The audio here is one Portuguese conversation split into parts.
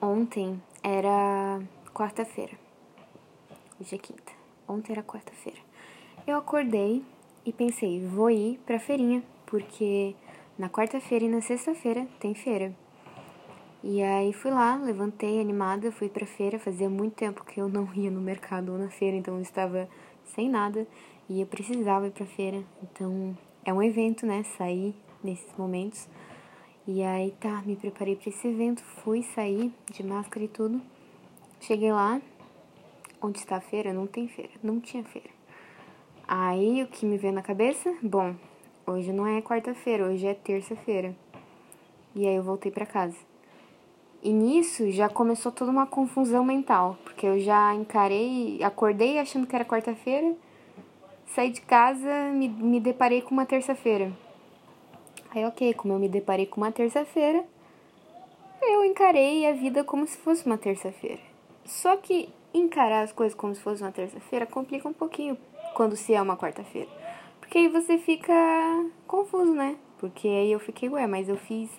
Ontem era quarta-feira. Hoje é quinta. Ontem era quarta-feira. Eu acordei e pensei, vou ir pra feirinha, porque na quarta-feira e na sexta-feira tem feira. E aí fui lá, levantei animada, fui pra feira. Fazia muito tempo que eu não ia no mercado ou na feira, então eu estava sem nada e eu precisava ir pra feira. Então é um evento, né? Sair nesses momentos. E aí tá, me preparei para esse evento, fui sair de máscara e tudo. Cheguei lá, onde está a feira? Não tem feira, não tinha feira. Aí o que me veio na cabeça? Bom, hoje não é quarta-feira, hoje é terça-feira. E aí eu voltei para casa. E nisso já começou toda uma confusão mental, porque eu já encarei, acordei achando que era quarta-feira, saí de casa, me, me deparei com uma terça-feira. Aí, ok, como eu me deparei com uma terça-feira, eu encarei a vida como se fosse uma terça-feira. Só que encarar as coisas como se fosse uma terça-feira complica um pouquinho quando se é uma quarta-feira. Porque aí você fica confuso, né? Porque aí eu fiquei, ué, mas eu fiz.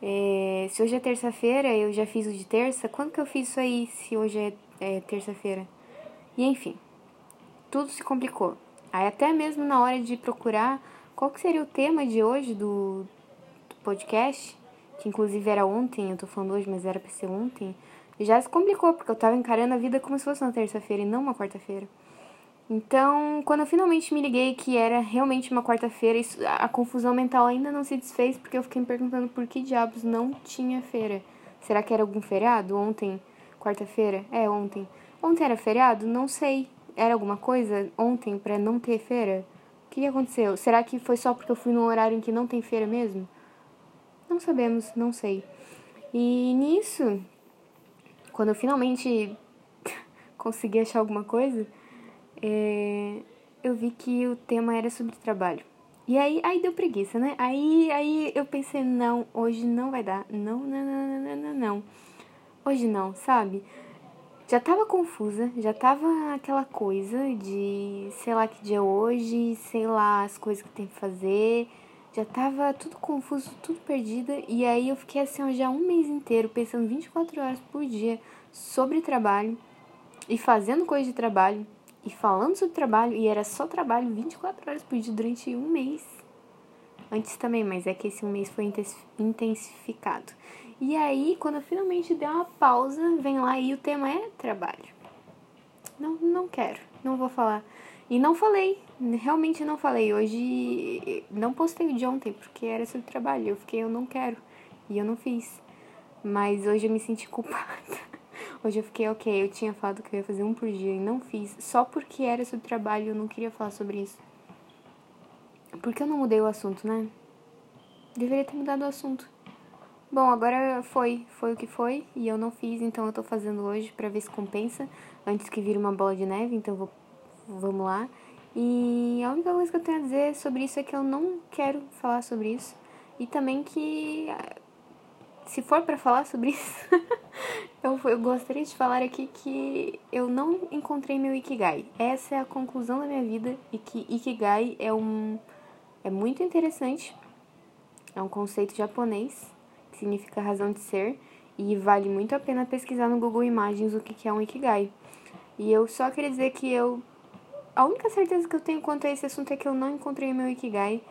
É, se hoje é terça-feira, eu já fiz o de terça, quando que eu fiz isso aí se hoje é, é terça-feira? E enfim, tudo se complicou. Aí até mesmo na hora de procurar qual que seria o tema de hoje do, do podcast, que inclusive era ontem, eu tô falando hoje, mas era pra ser ontem, já se complicou, porque eu tava encarando a vida como se fosse uma terça-feira e não uma quarta-feira. Então, quando eu finalmente me liguei que era realmente uma quarta-feira, a confusão mental ainda não se desfez, porque eu fiquei me perguntando por que diabos não tinha feira. Será que era algum feriado? Ontem, quarta-feira? É, ontem. Ontem era feriado? Não sei. Era alguma coisa ontem para não ter feira? Que, que aconteceu? Será que foi só porque eu fui num horário em que não tem feira mesmo? Não sabemos, não sei. E nisso, quando eu finalmente consegui achar alguma coisa, é, eu vi que o tema era sobre trabalho. E aí, aí deu preguiça, né? Aí, aí eu pensei, não, hoje não vai dar. Não, não, não, não, não, não, não. Hoje não, sabe? Já tava confusa, já tava aquela coisa de sei lá que dia é hoje, sei lá as coisas que tem que fazer, já tava tudo confuso, tudo perdida, e aí eu fiquei assim ó, já um mês inteiro pensando 24 horas por dia sobre trabalho e fazendo coisa de trabalho e falando sobre trabalho, e era só trabalho 24 horas por dia durante um mês. Antes também, mas é que esse um mês foi intensificado. E aí, quando eu finalmente dei uma pausa, vem lá e o tema é trabalho. Não, não quero, não vou falar. E não falei, realmente não falei. Hoje não postei o de ontem porque era sobre trabalho. Eu fiquei, eu não quero. E eu não fiz. Mas hoje eu me senti culpada. Hoje eu fiquei, ok, eu tinha falado que eu ia fazer um por dia e não fiz. Só porque era sobre trabalho eu não queria falar sobre isso. Por que eu não mudei o assunto, né? Deveria ter mudado o assunto. Bom, agora foi, foi o que foi e eu não fiz, então eu tô fazendo hoje para ver se compensa antes que vire uma bola de neve, então vou, vamos lá. E a única coisa que eu tenho a dizer sobre isso é que eu não quero falar sobre isso e também que se for para falar sobre isso, eu, eu gostaria de falar aqui que eu não encontrei meu ikigai. Essa é a conclusão da minha vida e que ikigai é um é muito interessante. É um conceito japonês significa razão de ser, e vale muito a pena pesquisar no Google Imagens o que é um Ikigai. E eu só queria dizer que eu. A única certeza que eu tenho quanto a esse assunto é que eu não encontrei meu Ikigai,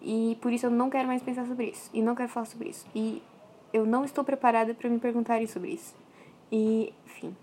e por isso eu não quero mais pensar sobre isso, e não quero falar sobre isso. E eu não estou preparada para me perguntarem sobre isso. E, enfim.